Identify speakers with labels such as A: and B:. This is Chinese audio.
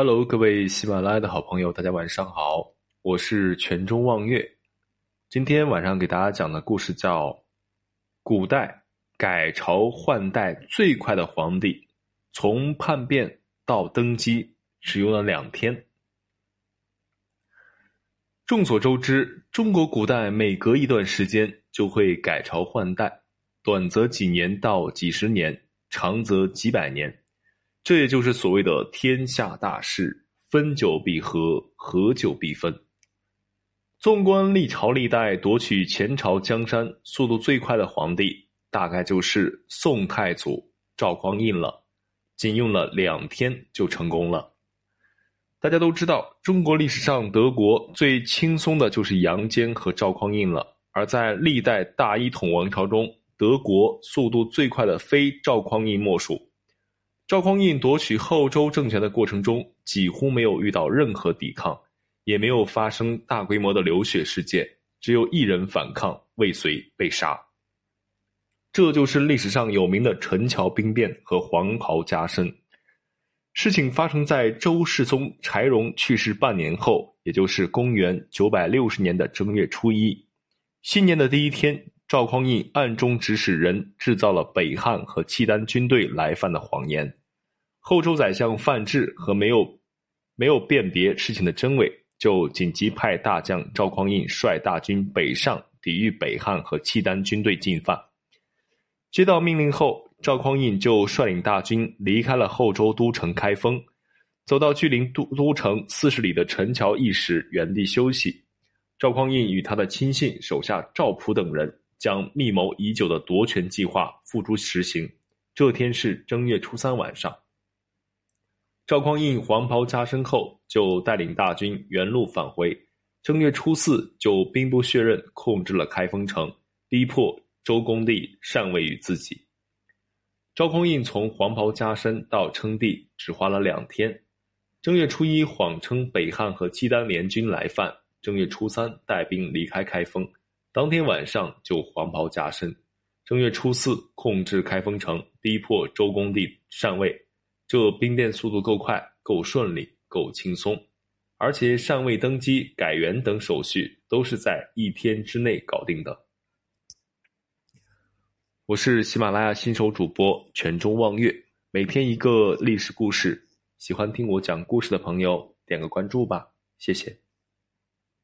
A: Hello，各位喜马拉雅的好朋友，大家晚上好，我是泉中望月。今天晚上给大家讲的故事叫《古代改朝换代最快的皇帝，从叛变到登基只用了两天》。众所周知，中国古代每隔一段时间就会改朝换代，短则几年到几十年，长则几百年。这也就是所谓的天下大事，分久必合，合久必分。纵观历朝历代夺取前朝江山速度最快的皇帝，大概就是宋太祖赵匡胤了，仅用了两天就成功了。大家都知道，中国历史上德国最轻松的就是杨坚和赵匡胤了，而在历代大一统王朝中，德国速度最快的非赵匡胤莫属。赵匡胤夺取后周政权的过程中，几乎没有遇到任何抵抗，也没有发生大规模的流血事件，只有一人反抗，未遂被杀。这就是历史上有名的陈桥兵变和黄袍加身。事情发生在周世宗柴荣去世半年后，也就是公元九百六十年的正月初一，新年的第一天。赵匡胤暗中指使人制造了北汉和契丹军队来犯的谎言，后周宰相范质和没有没有辨别事情的真伪，就紧急派大将赵匡胤率大军北上抵御北汉和契丹军队进犯。接到命令后，赵匡胤就率领大军离开了后周都城开封，走到距离都都城四十里的陈桥驿时原地休息。赵匡胤与他的亲信手下赵普等人。将密谋已久的夺权计划付诸实行。这天是正月初三晚上，赵匡胤黄袍加身后，就带领大军原路返回。正月初四，就兵不血刃控制了开封城，逼迫周公帝禅位于自己。赵匡胤从黄袍加身到称帝，只花了两天。正月初一，谎称北汉和契丹联军来犯；正月初三，带兵离开开封。当天晚上就黄袍加身，正月初四控制开封城，逼迫周公帝禅位。这兵变速度够快，够顺利，够轻松，而且禅位登基、改元等手续都是在一天之内搞定的。我是喜马拉雅新手主播泉中望月，每天一个历史故事，喜欢听我讲故事的朋友点个关注吧，谢谢。